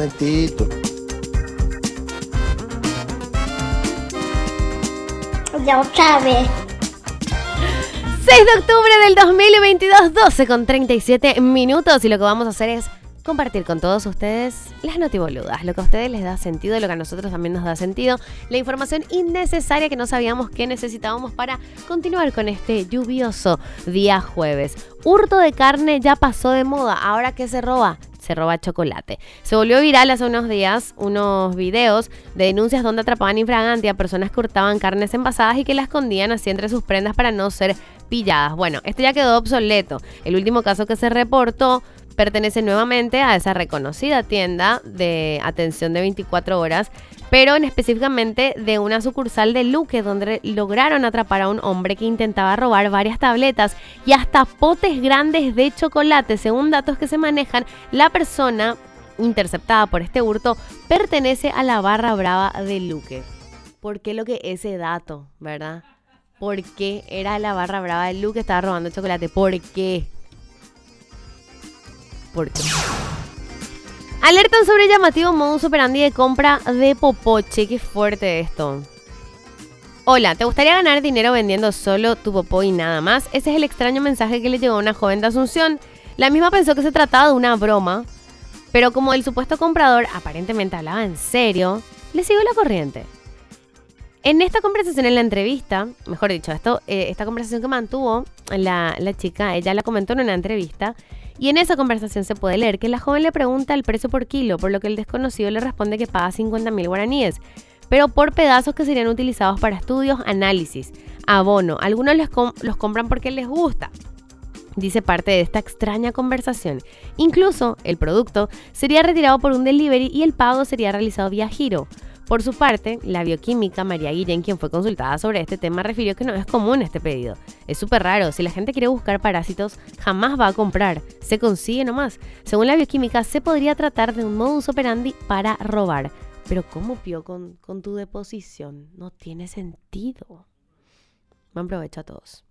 momentito. Ya sabes. 6 de octubre del 2022, 12 con 37 minutos. Y lo que vamos a hacer es compartir con todos ustedes las notiboludas. Lo que a ustedes les da sentido, lo que a nosotros también nos da sentido. La información innecesaria que no sabíamos que necesitábamos para continuar con este lluvioso día jueves. Hurto de carne ya pasó de moda. Ahora que se roba, se roba chocolate. Se volvió viral hace unos días unos videos de denuncias donde atrapaban infraganti a personas que hurtaban carnes envasadas y que la escondían así entre sus prendas para no ser pilladas. Bueno, este ya quedó obsoleto. El último caso que se reportó pertenece nuevamente a esa reconocida tienda de atención de 24 horas, pero en específicamente de una sucursal de Luque, donde lograron atrapar a un hombre que intentaba robar varias tabletas y hasta potes grandes de chocolate. Según datos que se manejan, la persona interceptada por este hurto pertenece a la barra brava de Luque. ¿Por qué lo que ese dato, verdad? ¿Por qué era la barra brava de Luque que estaba robando chocolate? ¿Por qué? ¿Por qué? Alertan sobre el llamativo modus operandi de compra de popoche. Qué fuerte esto. Hola, ¿te gustaría ganar dinero vendiendo solo tu popó y nada más? Ese es el extraño mensaje que le llegó a una joven de Asunción. La misma pensó que se trataba de una broma, pero como el supuesto comprador aparentemente hablaba en serio, le siguió la corriente. En esta conversación, en la entrevista, mejor dicho, esto, eh, esta conversación que mantuvo la, la chica, ella la comentó en una entrevista, y en esa conversación se puede leer que la joven le pregunta el precio por kilo, por lo que el desconocido le responde que paga 50 mil guaraníes, pero por pedazos que serían utilizados para estudios, análisis, abono. Algunos com- los compran porque les gusta. Dice parte de esta extraña conversación. Incluso el producto sería retirado por un delivery y el pago sería realizado vía giro. Por su parte, la bioquímica María Guillén, quien fue consultada sobre este tema, refirió que no es común este pedido. Es súper raro, si la gente quiere buscar parásitos, jamás va a comprar, se consigue nomás. Según la bioquímica, se podría tratar de un modus operandi para robar. Pero ¿cómo pio con, con tu deposición? No tiene sentido. Buen provecho a todos.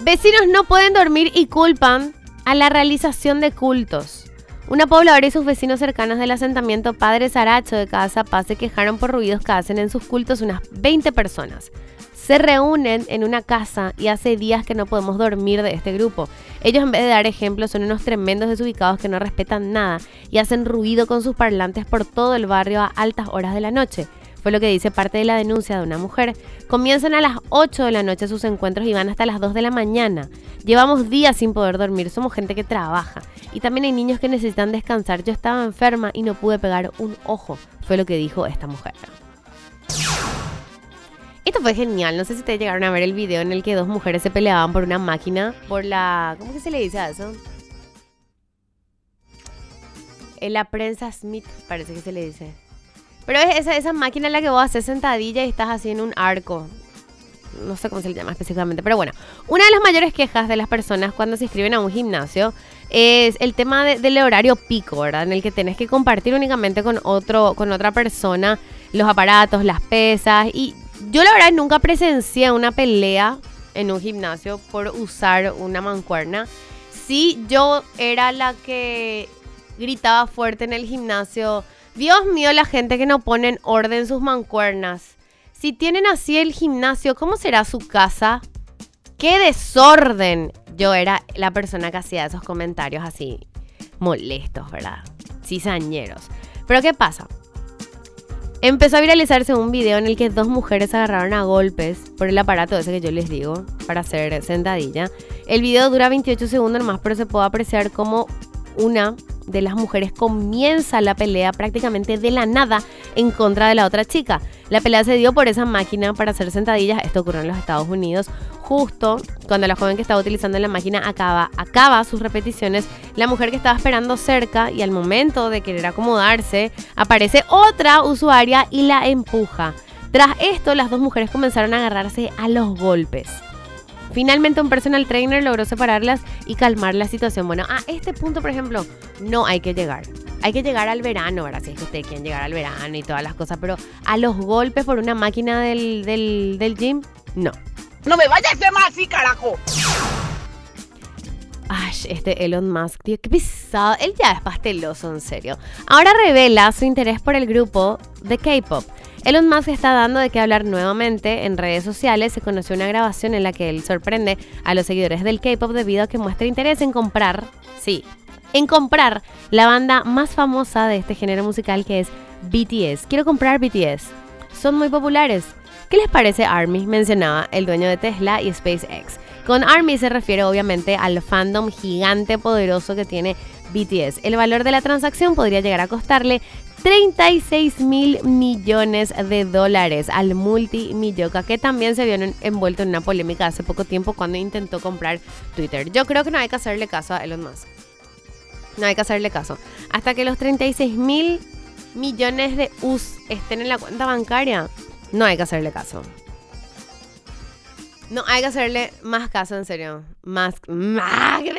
Vecinos no pueden dormir y culpan a la realización de cultos. Una pobladora y sus vecinos cercanos del asentamiento Padre Saracho de Casa Paz se quejaron por ruidos que hacen en sus cultos unas 20 personas. Se reúnen en una casa y hace días que no podemos dormir de este grupo. Ellos en vez de dar ejemplos son unos tremendos desubicados que no respetan nada y hacen ruido con sus parlantes por todo el barrio a altas horas de la noche. Fue lo que dice parte de la denuncia de una mujer. Comienzan a las 8 de la noche sus encuentros y van hasta las 2 de la mañana. Llevamos días sin poder dormir, somos gente que trabaja. Y también hay niños que necesitan descansar. Yo estaba enferma y no pude pegar un ojo. Fue lo que dijo esta mujer. Esto fue genial. No sé si ustedes llegaron a ver el video en el que dos mujeres se peleaban por una máquina. Por la... ¿Cómo que se le dice a eso? En la prensa Smith, parece que se le dice. Pero es esa, esa máquina en la que vos haces sentadilla y estás así en un arco. No sé cómo se le llama específicamente. Pero bueno, una de las mayores quejas de las personas cuando se inscriben a un gimnasio es el tema de- del horario pico, ¿verdad? En el que tenés que compartir únicamente con, otro, con otra persona los aparatos, las pesas. Y yo la verdad nunca presencié una pelea en un gimnasio por usar una mancuerna. Sí, yo era la que gritaba fuerte en el gimnasio. Dios mío, la gente que no pone en orden sus mancuernas. Si tienen así el gimnasio, ¿cómo será su casa? ¡Qué desorden! Yo era la persona que hacía esos comentarios así molestos, ¿verdad? cizañeros. Pero ¿qué pasa? Empezó a viralizarse un video en el que dos mujeres agarraron a golpes por el aparato ese que yo les digo para hacer sentadilla. El video dura 28 segundos nomás, pero se puede apreciar como una de las mujeres comienza la pelea prácticamente de la nada en contra de la otra chica. La pelea se dio por esa máquina para hacer sentadillas. Esto ocurrió en los Estados Unidos. Justo cuando la joven que estaba utilizando la máquina acaba, acaba sus repeticiones, la mujer que estaba esperando cerca y al momento de querer acomodarse, aparece otra usuaria y la empuja. Tras esto, las dos mujeres comenzaron a agarrarse a los golpes. Finalmente un personal trainer logró separarlas y calmar la situación. Bueno, a este punto, por ejemplo, no hay que llegar. Hay que llegar al verano, ¿verdad? Si es que ustedes quieren llegar al verano y todas las cosas, pero a los golpes por una máquina del, del, del gym, no. No me vayas a hacer más así, carajo. Ay, este Elon Musk, tío, qué pesado. Él ya es pasteloso, en serio. Ahora revela su interés por el grupo de K-pop. Elon Musk está dando de qué hablar nuevamente en redes sociales. Se conoció una grabación en la que él sorprende a los seguidores del K-pop debido a que muestra interés en comprar, sí, en comprar la banda más famosa de este género musical que es BTS. Quiero comprar BTS. Son muy populares. ¿Qué les parece Army? Mencionaba el dueño de Tesla y SpaceX. Con Army se refiere obviamente al fandom gigante poderoso que tiene BTS. El valor de la transacción podría llegar a costarle 36 mil millones de dólares al multimilloca que también se vio envuelto en una polémica hace poco tiempo cuando intentó comprar Twitter. Yo creo que no hay que hacerle caso a Elon Musk. No hay que hacerle caso. Hasta que los 36 mil millones de US estén en la cuenta bancaria, no hay que hacerle caso. No hay que hacerle más caso, en serio. Más. ¡Más! ¡Qué